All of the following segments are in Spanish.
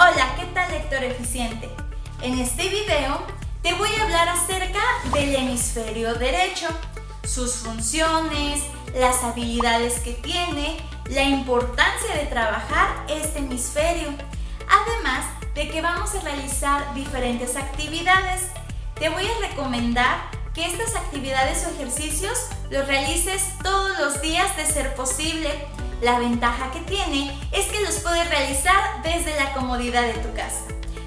Hola, ¿qué tal lector eficiente? En este video te voy a hablar acerca del hemisferio derecho, sus funciones, las habilidades que tiene, la importancia de trabajar este hemisferio, además de que vamos a realizar diferentes actividades. Te voy a recomendar que estas actividades o ejercicios los realices todos los días de ser posible. La ventaja que tiene es que los puedes realizar desde la comodidad de tu casa.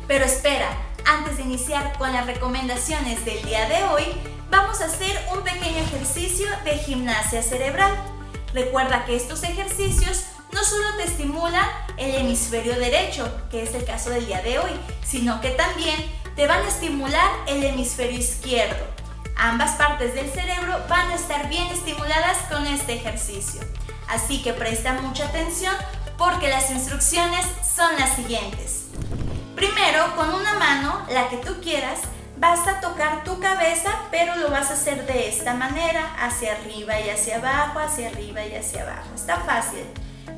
Pero espera, antes de iniciar con las recomendaciones del día de hoy, vamos a hacer un pequeño ejercicio de gimnasia cerebral. Recuerda que estos ejercicios no solo te estimulan el hemisferio derecho, que es el caso del día de hoy, sino que también te van a estimular el hemisferio izquierdo. Ambas partes del cerebro van a estar bien estimuladas con este ejercicio. Así que presta mucha atención porque las instrucciones son las siguientes. Primero, con una mano, la que tú quieras, vas a tocar tu cabeza, pero lo vas a hacer de esta manera, hacia arriba y hacia abajo, hacia arriba y hacia abajo. Está fácil.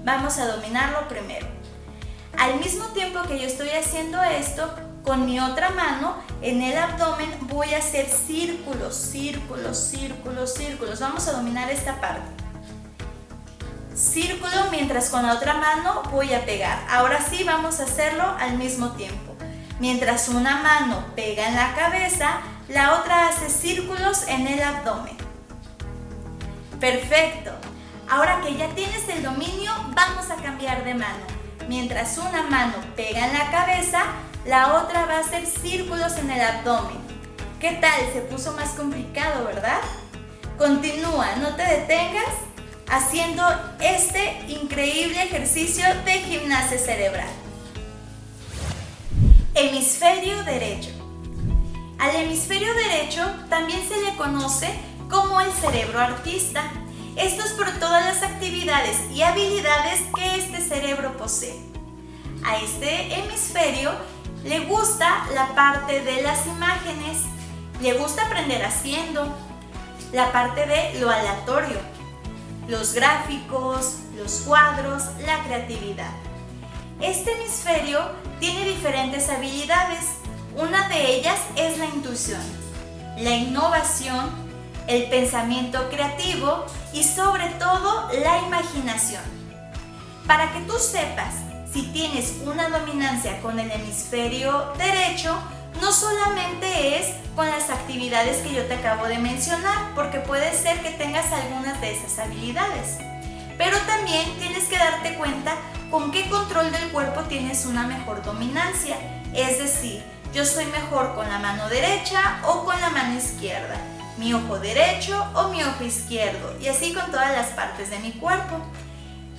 Vamos a dominarlo primero. Al mismo tiempo que yo estoy haciendo esto, con mi otra mano en el abdomen voy a hacer círculos, círculos, círculos, círculos. Vamos a dominar esta parte. Círculo mientras con la otra mano voy a pegar. Ahora sí vamos a hacerlo al mismo tiempo. Mientras una mano pega en la cabeza, la otra hace círculos en el abdomen. Perfecto. Ahora que ya tienes el dominio, vamos a cambiar de mano. Mientras una mano pega en la cabeza, la otra va a hacer círculos en el abdomen. ¿Qué tal? Se puso más complicado, ¿verdad? Continúa, no te detengas haciendo este increíble ejercicio de gimnasia cerebral. Hemisferio derecho. Al hemisferio derecho también se le conoce como el cerebro artista. Esto es por todas las actividades y habilidades que este cerebro posee. A este hemisferio le gusta la parte de las imágenes, le gusta aprender haciendo, la parte de lo aleatorio, los gráficos, los cuadros, la creatividad. Este hemisferio tiene diferentes habilidades. Una de ellas es la intuición, la innovación, el pensamiento creativo y sobre todo la imaginación. Para que tú sepas si tienes una dominancia con el hemisferio derecho, no solamente es con las actividades que yo te acabo de mencionar, porque puede ser que tengas algunas de esas habilidades, pero también tienes que darte cuenta con qué control del cuerpo tienes una mejor dominancia, es decir, yo soy mejor con la mano derecha o con la mano izquierda, mi ojo derecho o mi ojo izquierdo, y así con todas las partes de mi cuerpo.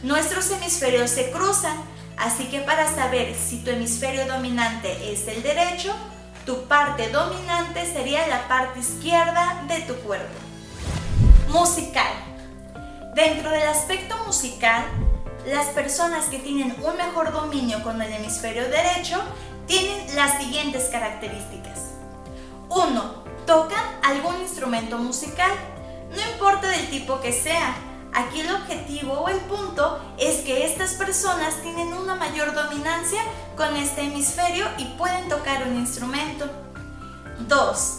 Nuestros hemisferios se cruzan, Así que para saber si tu hemisferio dominante es el derecho, tu parte dominante sería la parte izquierda de tu cuerpo. Musical. Dentro del aspecto musical, las personas que tienen un mejor dominio con el hemisferio derecho tienen las siguientes características. 1. Tocan algún instrumento musical, no importa del tipo que sea, Aquí el objetivo o el punto es que estas personas tienen una mayor dominancia con este hemisferio y pueden tocar un instrumento. 2.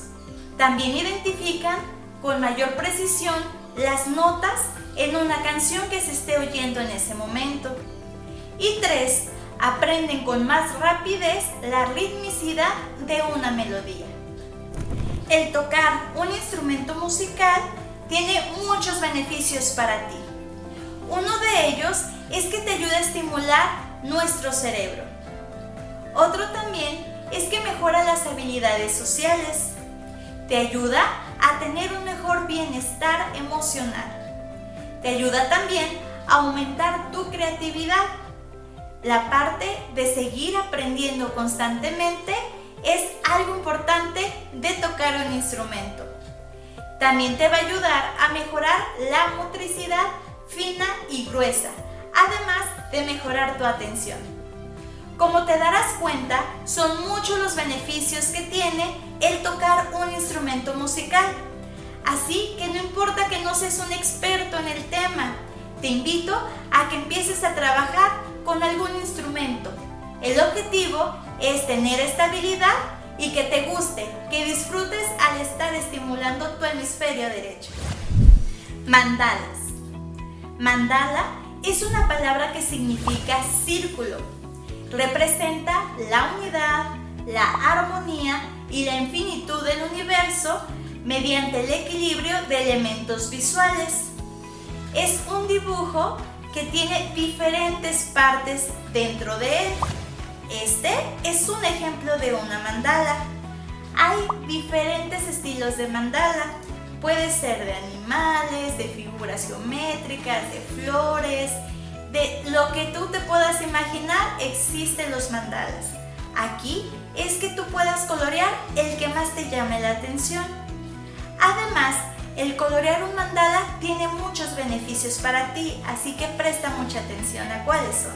También identifican con mayor precisión las notas en una canción que se esté oyendo en ese momento. Y 3. Aprenden con más rapidez la ritmicidad de una melodía. El tocar un instrumento musical tiene muchos beneficios para ti. Uno de ellos es que te ayuda a estimular nuestro cerebro. Otro también es que mejora las habilidades sociales. Te ayuda a tener un mejor bienestar emocional. Te ayuda también a aumentar tu creatividad. La parte de seguir aprendiendo constantemente es algo importante de tocar un instrumento. También te va a ayudar a mejorar la motricidad fina y gruesa, además de mejorar tu atención. Como te darás cuenta, son muchos los beneficios que tiene el tocar un instrumento musical. Así que no importa que no seas un experto en el tema, te invito a que empieces a trabajar con algún instrumento. El objetivo es tener estabilidad y que te guste, que disfrutes al estar estimulando tu hemisferio derecho. Mandalas. Mandala es una palabra que significa círculo. Representa la unidad, la armonía y la infinitud del universo mediante el equilibrio de elementos visuales. Es un dibujo que tiene diferentes partes dentro de él. Este es un ejemplo de una mandala. Hay diferentes estilos de mandala. Puede ser de animales, de figuras geométricas, de flores, de lo que tú te puedas imaginar, existen los mandalas. Aquí es que tú puedas colorear el que más te llame la atención. Además, el colorear un mandala tiene muchos beneficios para ti, así que presta mucha atención a cuáles son.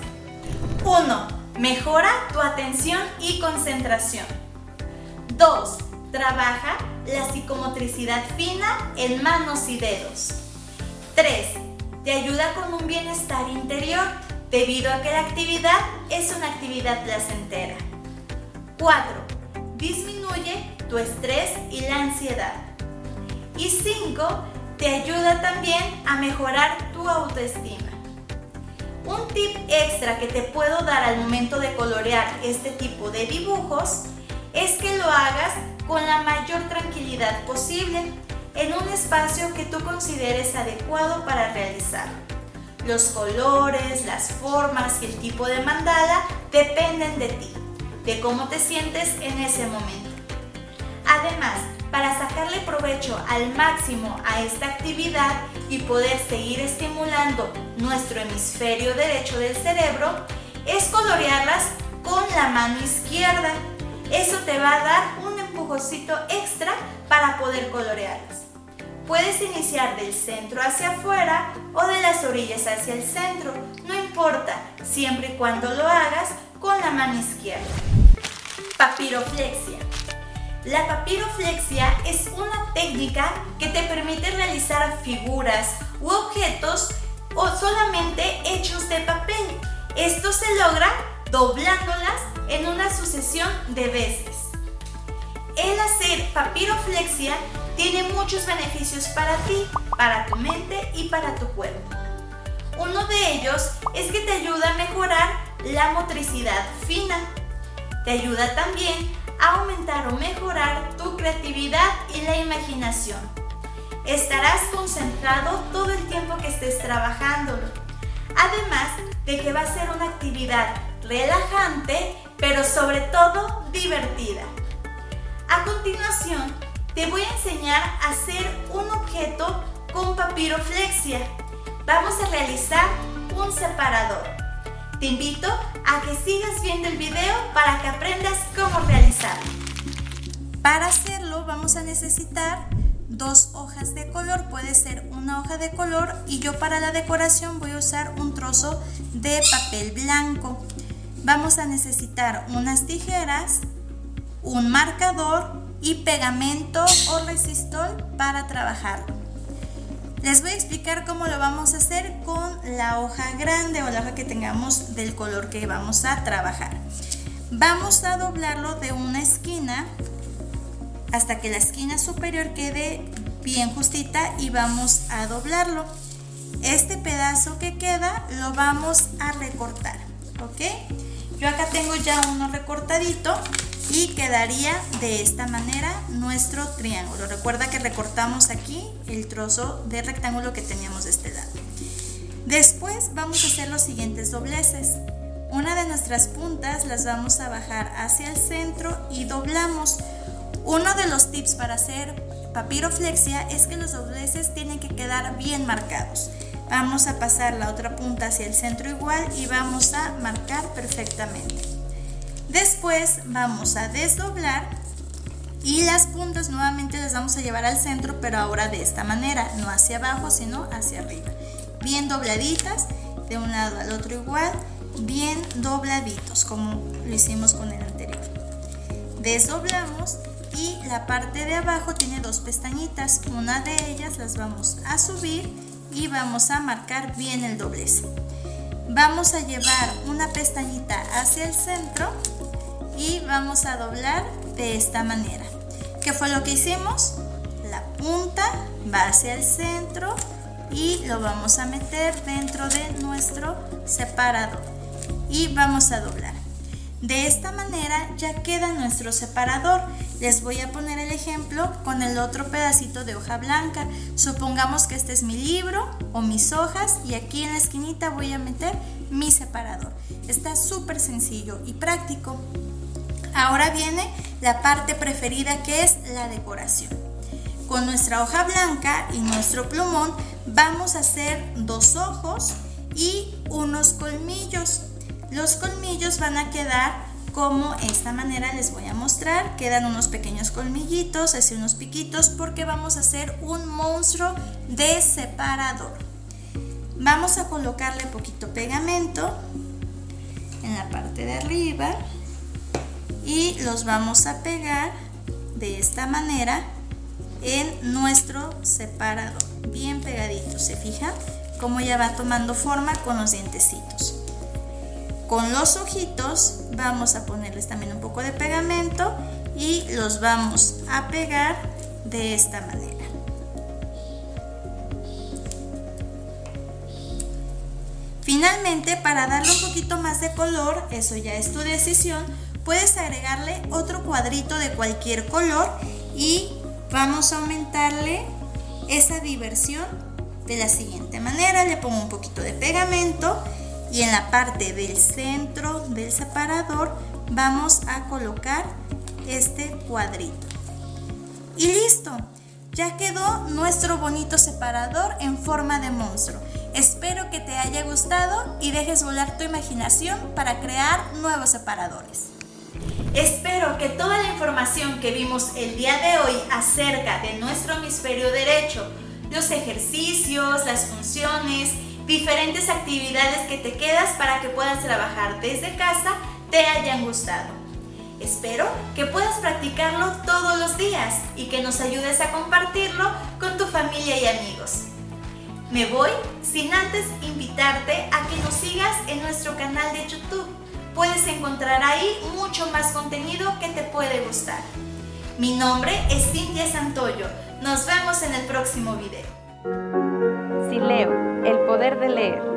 1. Mejora tu atención y concentración. 2. Trabaja la psicomotricidad fina en manos y dedos. 3. Te ayuda con un bienestar interior debido a que la actividad es una actividad placentera. 4. Disminuye tu estrés y la ansiedad. Y 5. Te ayuda también a mejorar tu autoestima. Un tip extra que te puedo dar al momento de colorear este tipo de dibujos es que lo hagas con la mayor tranquilidad posible en un espacio que tú consideres adecuado para realizar. Los colores, las formas y el tipo de mandala dependen de ti, de cómo te sientes en ese momento. Además, para sacarle provecho al máximo a esta actividad y poder seguir estimulando nuestro hemisferio derecho del cerebro, es colorearlas con la mano izquierda. Eso te va a dar un empujocito extra para poder colorearlas. Puedes iniciar del centro hacia afuera o de las orillas hacia el centro, no importa, siempre y cuando lo hagas con la mano izquierda. Papiroflexia. La papiroflexia es una técnica que te permite realizar figuras u objetos o solamente hechos de papel. Esto se logra doblándolas en una sucesión de veces. El hacer papiroflexia tiene muchos beneficios para ti, para tu mente y para tu cuerpo. Uno de ellos es que te ayuda a mejorar la motricidad fina. Te ayuda también aumentar o mejorar tu creatividad y la imaginación. Estarás concentrado todo el tiempo que estés trabajándolo. Además de que va a ser una actividad relajante, pero sobre todo divertida. A continuación, te voy a enseñar a hacer un objeto con papiroflexia. Vamos a realizar un separador. Te invito a que sigas viendo el video para que aprendas cómo realizarlo. Para hacerlo vamos a necesitar dos hojas de color, puede ser una hoja de color y yo para la decoración voy a usar un trozo de papel blanco. Vamos a necesitar unas tijeras, un marcador y pegamento o resistol para trabajarlo. Les voy a explicar cómo lo vamos a hacer con la hoja grande o la hoja que tengamos del color que vamos a trabajar. Vamos a doblarlo de una esquina hasta que la esquina superior quede bien justita y vamos a doblarlo. Este pedazo que queda lo vamos a recortar, ¿ok? Yo acá tengo ya uno recortadito y quedaría de esta manera nuestro triángulo. Recuerda que recortamos aquí el trozo de rectángulo que teníamos de este lado. Después vamos a hacer los siguientes dobleces. Una de nuestras puntas las vamos a bajar hacia el centro y doblamos. Uno de los tips para hacer papiroflexia es que los dobleces tienen que quedar bien marcados. Vamos a pasar la otra punta hacia el centro igual y vamos a marcar perfectamente. Después vamos a desdoblar y las puntas nuevamente las vamos a llevar al centro, pero ahora de esta manera, no hacia abajo, sino hacia arriba. Bien dobladitas, de un lado al otro igual, bien dobladitos, como lo hicimos con el anterior. Desdoblamos y la parte de abajo tiene dos pestañitas, una de ellas las vamos a subir y vamos a marcar bien el doblez. vamos a llevar una pestañita hacia el centro y vamos a doblar de esta manera. ¿Qué fue lo que hicimos? La punta va hacia el centro y lo vamos a meter dentro de nuestro separador y vamos a doblar. De esta manera ya queda nuestro separador. Les voy a poner el ejemplo con el otro pedacito de hoja blanca. Supongamos que este es mi libro o mis hojas y aquí en la esquinita voy a meter mi separador. Está súper sencillo y práctico. Ahora viene la parte preferida que es la decoración. Con nuestra hoja blanca y nuestro plumón vamos a hacer dos ojos y unos colmillos. Los colmillos van a quedar como esta manera les voy a mostrar. Quedan unos pequeños colmillitos, así unos piquitos, porque vamos a hacer un monstruo de separador. Vamos a colocarle poquito pegamento en la parte de arriba y los vamos a pegar de esta manera en nuestro separador. Bien pegadito, ¿se fija? Cómo ya va tomando forma con los dientecitos. Con los ojitos vamos a ponerles también un poco de pegamento y los vamos a pegar de esta manera. Finalmente, para darle un poquito más de color, eso ya es tu decisión, puedes agregarle otro cuadrito de cualquier color y vamos a aumentarle esa diversión de la siguiente manera. Le pongo un poquito de pegamento y en la parte del centro del separador vamos a colocar este cuadrito. Y listo, ya quedó nuestro bonito separador en forma de monstruo. Espero que te haya gustado y dejes volar tu imaginación para crear nuevos separadores. Espero que toda la información que vimos el día de hoy acerca de nuestro hemisferio derecho, los ejercicios, las funciones, diferentes actividades que te quedas para que puedas trabajar desde casa te hayan gustado. Espero que puedas practicarlo todos los días y que nos ayudes a compartirlo con tu familia y amigos. Me voy sin antes invitarte a que nos sigas en nuestro canal de YouTube. Puedes encontrar ahí mucho más contenido que te puede gustar. Mi nombre es Cintia Santoyo. Nos vemos en el próximo video. Si leo, el poder de leer.